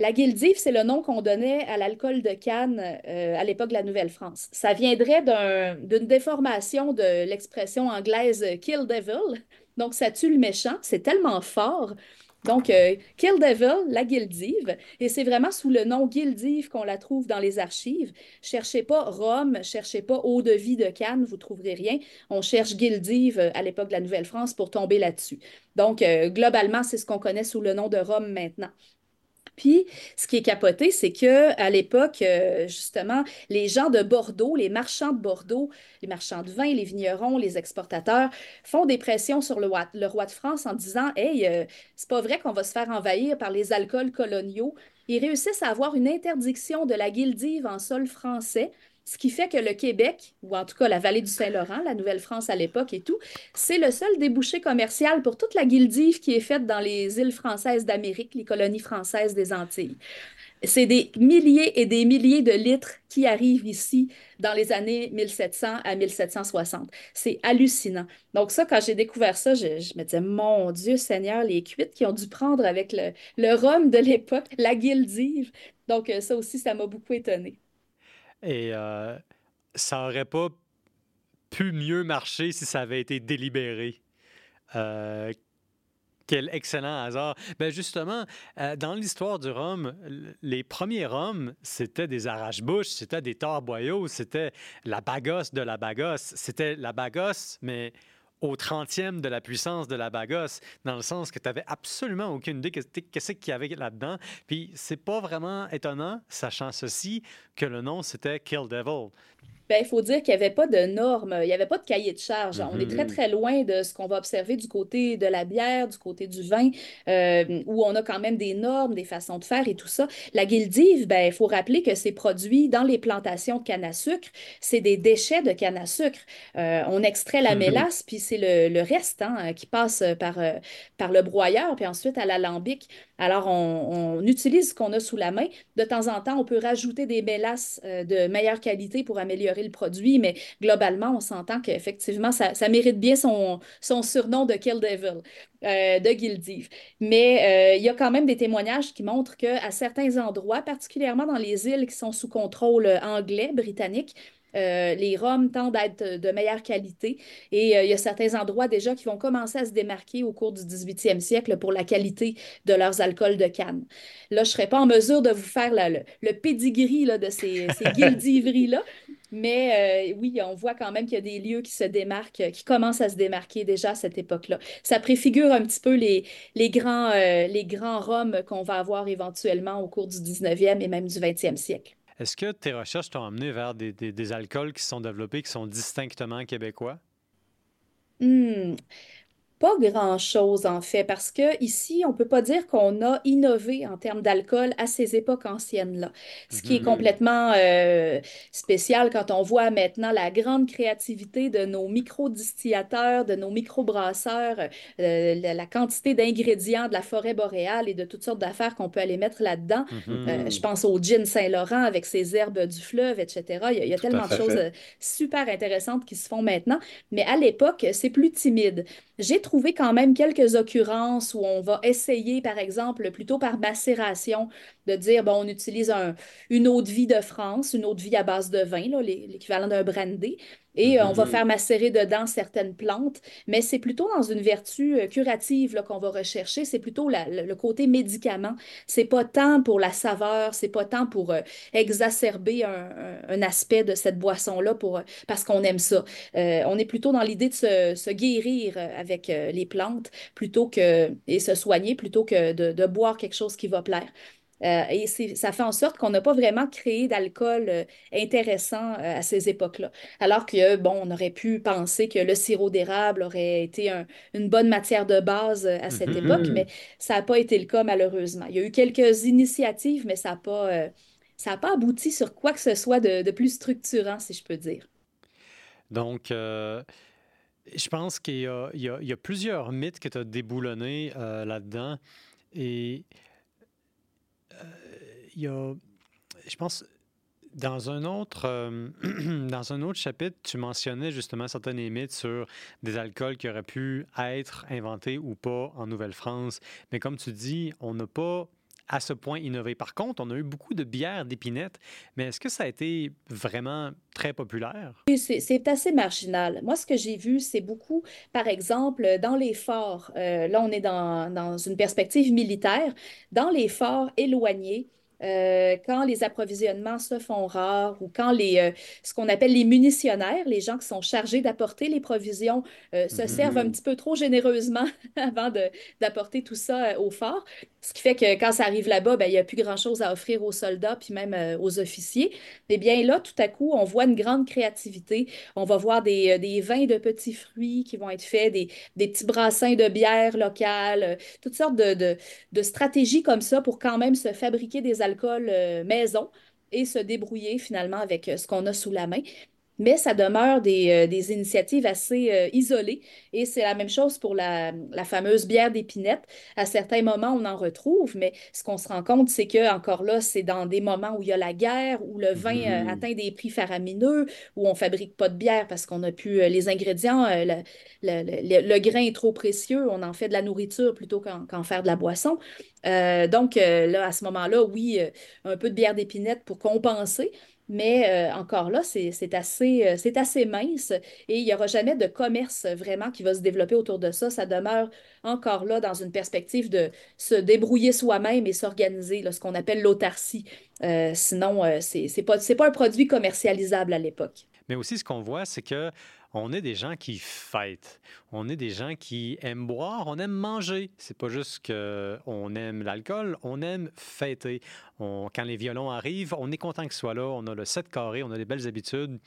La guildive, c'est le nom qu'on donnait à l'alcool de Cannes euh, à l'époque de la Nouvelle-France. Ça viendrait d'une déformation de l'expression anglaise kill devil. Donc, ça tue le méchant. C'est tellement fort. Donc, euh, Kill Devil, la guildive, et c'est vraiment sous le nom guildive qu'on la trouve dans les archives. Cherchez pas Rome, cherchez pas Eau de vie de Cannes, vous trouverez rien. On cherche guildive euh, à l'époque de la Nouvelle-France pour tomber là-dessus. Donc, globalement, c'est ce qu'on connaît sous le nom de Rome maintenant. Puis, ce qui est capoté, c'est que à l'époque, euh, justement, les gens de Bordeaux, les marchands de Bordeaux, les marchands de vin, les vignerons, les exportateurs, font des pressions sur le roi, de France en disant Hey, euh, c'est pas vrai qu'on va se faire envahir par les alcools coloniaux. Ils réussissent à avoir une interdiction de la guildive en sol français Ce qui fait que le Québec, ou en tout cas la vallée du Saint-Laurent, la Nouvelle-France à l'époque et tout, c'est le seul débouché commercial pour toute la guildive qui est faite dans les îles françaises d'Amérique, les colonies françaises des Antilles. C'est des milliers et des milliers de litres qui arrivent ici dans les années 1700 à 1760. C'est hallucinant. Donc ça, quand j'ai découvert ça, je, me disais, mon Dieu Seigneur, les cuites qui ont dû prendre avec le, le rhum de l'époque, la guildive. Donc euh, ça aussi, ça m'a beaucoup étonné. Et euh, ça aurait pas pu mieux marcher si ça avait été délibéré. Euh, quel excellent hasard. Ben justement, euh, dans l'histoire du rhum, les premiers rhums, c'était des arrache-bouches, c'était des torboyaux, c'était la bagosse de la bagosse. C'était la bagosse, mais au 30e de la puissance de la bagosse, dans le sens que tu n'avais absolument aucune idée qu'est-ce qu'il y avait là-dedans. Puis c'est pas vraiment étonnant, sachant ceci, que le nom c'était Kill Devil. Ben, il faut dire qu'il n'y avait pas de normes, il n'y avait pas de cahier de charge. On est très, mm-hmm. très loin de ce qu'on va observer du côté de la bière, du côté du vin, euh, où on a quand même des normes, des façons de faire et tout ça. La guildive, ben, il faut rappeler que c'est produit dans les plantations de canne à sucre. C'est des déchets de canne à sucre. Euh, on extrait la mm-hmm. mélasse, puis c'est le, reste hein, qui passe par, euh, par le broyeur, puis ensuite à l'alambic. Alors, on, utilise ce qu'on a sous la main. De temps en temps, on peut rajouter des mélasses de meilleure qualité pour améliorer le produit, mais globalement, on s'entend qu'effectivement, ça, ça, mérite bien son, son surnom de Kill Devil, euh, de Guildive. Mais euh, il y a quand même des témoignages qui montrent qu'à certains endroits, particulièrement dans les îles qui sont sous contrôle anglais, britannique, euh, les rhums tendent à être de meilleure qualité et il y a certains endroits déjà qui vont commencer à se démarquer au cours du 18e siècle pour la qualité de leurs alcools de canne. Là, je ne serais pas en mesure de vous faire le, le, pedigree là, de ces, [laughs] ces guildiveries-là, mais euh, oui, on voit quand même qu'il y a des lieux qui se démarquent, qui commencent à se démarquer déjà à cette époque-là. Ça préfigure un petit peu les, les grands, euh, les grands roms qu'on va avoir éventuellement au cours du 19e et même du 20e siècle. Est-ce que tes recherches t'ont amené vers des, alcools qui sont développés, qui sont distinctement québécois? Hmm. Pas grand-chose, en fait, parce que ici, on peut pas dire qu'on a innové en termes d'alcool à ces époques anciennes-là. Ce qui est mm-hmm. complètement euh, spécial quand on voit maintenant la grande créativité de nos micro-distillateurs, de nos micro-brasseurs, euh, la, quantité d'ingrédients de la forêt boréale et de toutes sortes d'affaires qu'on peut aller mettre là-dedans. Euh, mm-hmm. je pense au gin Saint-Laurent avec ses herbes du fleuve, etc. Il y a, tellement de choses super intéressantes qui se font maintenant. Mais à l'époque, c'est plus timide. J'ai trouvé quand même quelques occurrences où on va essayer, par exemple, plutôt par macération, de dire, bon, on utilise une eau de vie de France, une eau de vie à base de vin, l'équivalent d'un brandy, et euh, on va mhm. faire macérer dedans certaines plantes, mais c'est plutôt dans une vertu euh, curative qu'on va rechercher, c'est plutôt le, côté médicament. C'est pas tant pour la saveur, c'est pas tant pour euh, exacerber un, aspect de cette boisson-là pour, parce qu'on aime ça. on est plutôt dans l'idée de se, guérir avec les plantes plutôt que, et se soigner plutôt que de boire quelque chose qui va plaire. Euh, et ça fait en sorte qu'on n'a pas vraiment créé d'alcool euh, intéressant euh, à ces époques-là. Alors que, bon, on aurait pu penser que le sirop d'érable aurait été une bonne matière de base à cette mm-hmm. époque, mais ça n'a pas été le cas malheureusement. Il y a eu quelques initiatives, mais ça n'a pas, ça pas abouti sur quoi que ce soit de, plus structurant, si je peux dire. Donc, je pense qu'il y, y, a plusieurs mythes que tu as déboulonnés là-dedans. Et il y a, je pense, dans un autre, euh, [clears throat] dans un autre chapitre, tu mentionnais justement certaines limites sur des alcools qui auraient pu être inventés ou pas en Nouvelle-France. Mais comme tu dis, on n'a pas à ce point innové. Par contre, on a eu beaucoup de bières d'épinette, mais est-ce que ça a été vraiment très populaire? C'est assez marginal. Moi, ce que j'ai vu, c'est beaucoup, par exemple, dans les forts, euh, là, on est dans, dans une perspective militaire, dans les forts éloignés, euh, quand les approvisionnements se font rares ou quand les, euh, ce qu'on appelle les munitionnaires, les gens qui sont chargés d'apporter les provisions, euh, se servent un petit peu trop généreusement [laughs] avant d'apporter tout ça au fort. Ce qui fait que quand ça arrive là-bas, ben, il n'y a plus grand-chose à offrir aux soldats puis même aux officiers. Eh bien là, tout à coup, on voit une grande créativité. On va voir des, des vins de petits fruits qui vont être faits, des, des petits brassins de bière locale, toutes sortes de, de, de stratégies comme ça pour quand même se fabriquer des alcool euh, maison. et se débrouiller finalement avec ce qu'on a sous la main mais ça demeure des, euh, des initiatives assez euh, isolées. Et c'est la même chose pour la, la fameuse bière d'épinette. À certains moments, on en retrouve, mais ce qu'on se rend compte, c'est que encore là, c'est dans des moments où il y a la guerre, où le vin euh, mm-hmm. atteint des prix faramineux, où on fabrique pas de bière parce qu'on n'a plus les ingrédients, le, le, le, grain est trop précieux, on en fait de la nourriture plutôt qu'en faire de la boisson. donc là, à ce moment-là, oui, un peu de bière d'épinette pour compenser, mais euh, encore là, c'est assez, euh, assez mince et il n'y aura jamais de commerce vraiment qui va se développer autour de ça. Ça demeure encore là dans une perspective de se débrouiller soi-même et s'organiser, ce qu'on appelle l'autarcie. Euh, sinon, ce n'est pas un produit commercialisable à l'époque. Mais aussi, ce qu'on voit, c'est que on est des gens qui fêtent. On est des gens qui aiment boire, on aime manger. C'est pas juste qu'on aime l'alcool, on aime fêter. quand les violons arrivent, on est content qu'ils soient là. On a le 7 carré, on a des belles habitudes.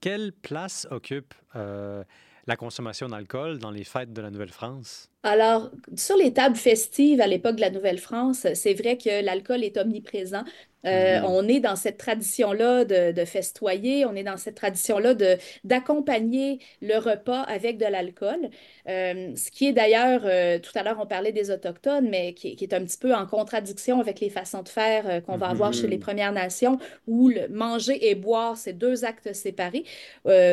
Quelle place occupe euh, la consommation d'alcool dans les fêtes de la Nouvelle-France? Alors, sur les tables festives à l'époque de la Nouvelle-France, c'est vrai que l'alcool est omniprésent. Euh, mm-hmm. On est dans cette tradition-là de, festoyer, on est dans cette tradition-là d'accompagner le repas avec de l'alcool. Euh, ce qui est d'ailleurs, euh, tout à l'heure, on parlait des Autochtones, mais qui, est un petit peu en contradiction avec les façons de faire qu'on va avoir chez les mm-hmm. Premières Nations, où le manger et boire, c'est deux actes séparés.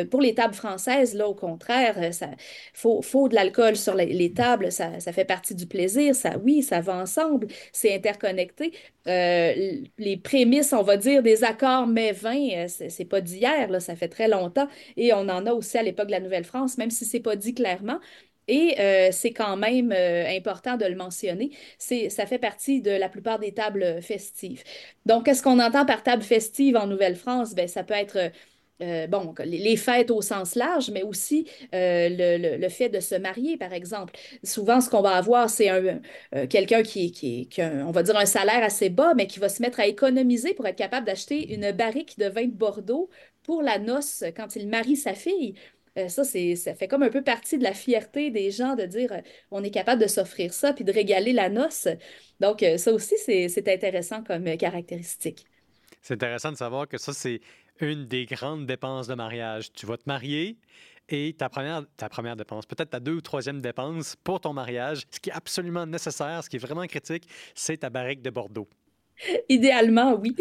pour les tables françaises, là, au contraire, il faut, faut, de l'alcool sur les tables ça, fait partie du plaisir, ça, oui, ça va ensemble, c'est interconnecté. Euh, les prémices, on va dire, des accords mais-vins, euh, c'est pas d'hier, ça fait très longtemps, et on en a aussi à l'époque de la Nouvelle-France, même si c'est pas dit clairement. Et euh, c'est quand même important de le mentionner. Ça fait partie de la plupart des tables festives. Donc, qu'est-ce qu'on entend par table festive en Nouvelle-France? Ben, ça peut être euh, bon, les fêtes au sens large, mais aussi euh, le, fait de se marier, par exemple. Souvent, ce qu'on va avoir, c'est un, euh, quelqu'un qui, qui, qui a, on va dire, un salaire assez bas, mais qui va se mettre à économiser pour être capable d'acheter une barrique de vin de Bordeaux pour la noce quand il marie sa fille. ça, c'est, ça fait comme un peu partie de la fierté des gens de dire on est capable de s'offrir ça puis de régaler la noce. Donc, ça aussi, c'est, c'est intéressant comme caractéristique. C'est intéressant de savoir que ça, c'est une des grandes dépenses de mariage. Tu vas te marier et ta première, ta première dépense, peut-être ta deux ou troisième dépense pour ton mariage, ce qui est absolument nécessaire, ce qui est vraiment critique, c'est ta barrique de Bordeaux. Idéalement, oui.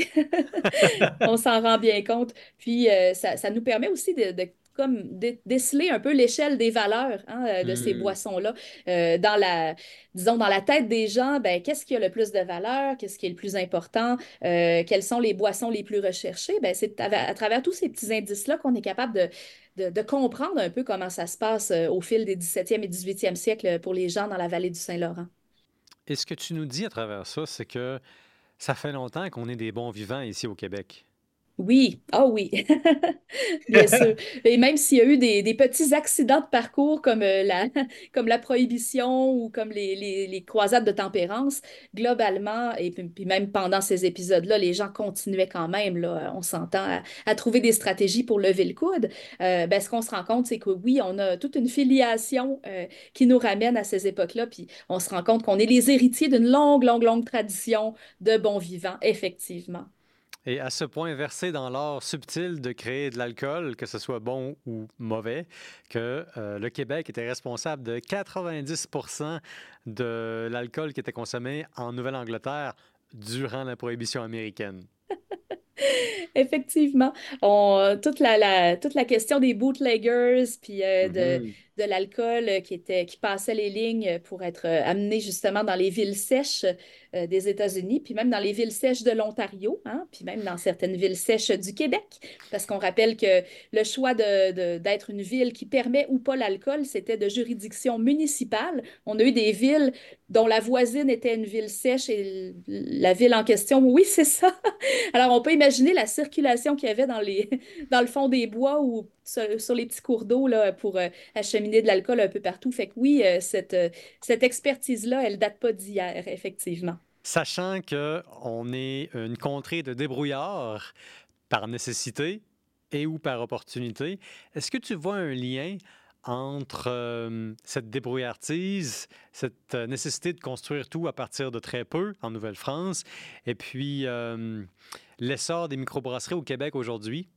[laughs] On s'en rend bien compte. Puis, euh, ça, nous permet aussi de comme déceler un peu l'échelle des valeurs hein, euh, de ces mmh. boissons-là. Euh, dans la, disons, dans la tête des gens, ben, qu'est-ce qui a le plus de valeur? Qu'est-ce qui est le plus important? Euh, quelles sont les boissons les plus recherchées? Ben, c'est à, travers tous ces petits indices-là qu'on est capable de, de, comprendre un peu comment ça se passe au fil des 17e et 18e siècles pour les gens dans la vallée du Saint-Laurent. Et ce que tu nous dis à travers ça, c'est que ça fait longtemps qu'on est des bons vivants ici au Québec. Oui, ah oui, [laughs] bien sûr. Et même s'il y a eu des, petits accidents de parcours comme, euh, la, [laughs] comme la prohibition ou comme les, croisades de tempérance, globalement, et puis, même pendant ces épisodes-là, les gens continuaient quand même, là, on s'entend, à, trouver des stratégies pour lever le coude. Euh, ben, ce qu'on se rend compte, c'est que oui, on a toute une filiation euh, qui nous ramène à ces époques-là, puis on se rend compte qu'on est les héritiers d'une longue, longue, longue tradition de bons vivants, effectivement. Et à ce point, versé dans l'art subtil de créer de l'alcool, que ce soit bon ou mauvais, que euh, le Québec était responsable de 90% de l'alcool qui était consommé en Nouvelle-Angleterre durant la prohibition américaine. [laughs] Effectivement. On, toute, la, toute la question des bootleggers, puis euh, de, mm-hmm de l'alcool euh, qui, était, qui passait les lignes pour être euh, amené justement dans les villes sèches euh, des États-Unis, puis même dans les villes sèches de l'Ontario, hein, puis même dans certaines villes sèches du Québec, parce qu'on rappelle que le choix de, d'être une ville qui permet ou pas l'alcool, c'était de juridiction municipale. On a eu des villes dont la voisine était une ville sèche et la ville en question, [laughs] oui, c'est ça. Alors, on peut imaginer la circulation qu'il y avait dans, les, dans le fond des bois ou sur, les petits cours d'eau pour euh, acheminer de l'alcool un peu partout. Fait que oui, euh, cette, euh, cette expertise-là, elle date pas d'hier, effectivement. Sachant qu'on est une contrée de débrouillards par nécessité et ou par opportunité, est-ce que tu vois un lien entre cette débrouillardise, cette nécessité de construire tout à partir de très peu en Nouvelle-France, et puis l'essor des microbrasseries au Québec aujourd'hui?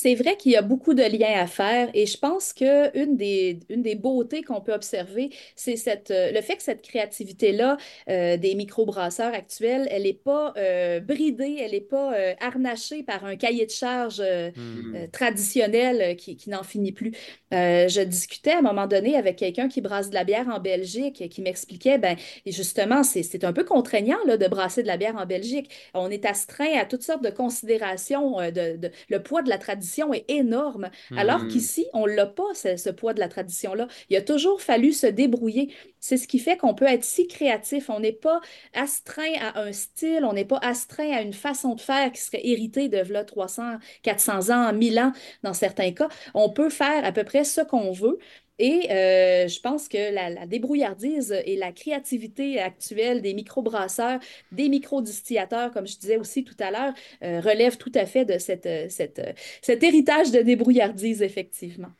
C'est vrai qu'il y a beaucoup de liens à faire et je pense qu'une des, une des beautés qu'on peut observer, c'est cette, euh, le fait que cette créativité-là euh, des microbrasseurs actuels, elle n'est pas euh, bridée, elle n'est pas harnachée par un cahier de charge hmm. traditionnel qui, qui n'en finit plus. je discutais à un moment donné avec quelqu'un qui brasse de la bière en Belgique qui m'expliquait, ben, justement, c'est un peu contraignant là, de brasser de la bière en Belgique. On est astreint à toutes sortes de considérations, de, de le poids de la tradition est énorme, alors hmm. qu'ici, on l'a pas, ce, poids de la tradition-là. Il a toujours fallu se débrouiller. C'est ce qui fait qu'on peut être si créatif. On n'est pas astreint à un style, on n'est pas astreint à une façon de faire qui serait héritée de là, 300, 400 ans, 1000 ans dans certains cas. On peut faire à peu près ce qu'on veut. Et euh, je pense que la, débrouillardise et la créativité actuelle des microbrasseurs, des microdistillateurs, comme je disais aussi tout à l'heure, euh, relèvent tout à fait de cette, cette, cet héritage de débrouillardise, effectivement.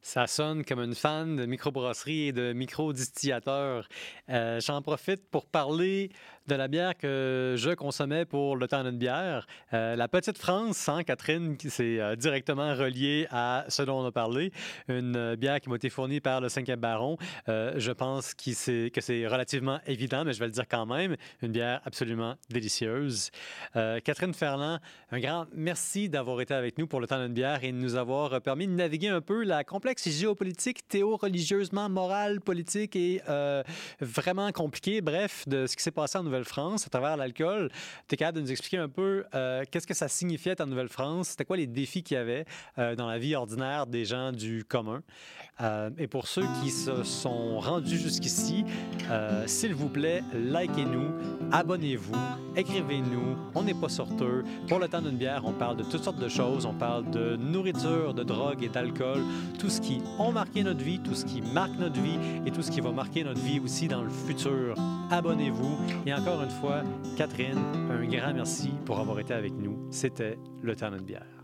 Ça sonne comme une fan de microbrasserie et de microdistillateurs. Euh, J'en profite pour parler de la bière que je consommais pour le temps d'une bière. Euh, la Petite France, hein, Catherine, c'est euh, directement relié à ce dont on a parlé. Une euh, bière qui m'a été fournie par le 5e baron. je pense que c'est relativement évident, mais je vais le dire quand même. Une bière absolument délicieuse. Catherine Ferland, un grand merci d'avoir été avec nous pour le temps d'une bière et de nous avoir permis de naviguer un peu la complexe géopolitique, théo-religieusement, morale, politique et vraiment compliquée, bref, de ce qui s'est passé en Nouvelle france à travers l'alcool. Tu es capable de nous expliquer un peu euh, qu'est-ce que ça signifiait en Nouvelle-France? C'était quoi les défis qu'il y avait euh, dans la vie ordinaire des gens du commun? Euh, et pour ceux qui se sont rendus jusqu'ici, s'il vous plaît, likez-nous, abonnez-vous, écrivez-nous. On n'est pas sorteux. Pour le temps d'une bière, on parle de toutes sortes de choses. On parle de nourriture, de drogue et d'alcool. Tout ce qui a marqué notre vie, tout ce qui marque notre vie et tout ce qui va marquer notre vie aussi dans le futur. Abonnez-vous et encore une fois, Catherine, un grand merci pour avoir été avec nous. C'était le temps de bière.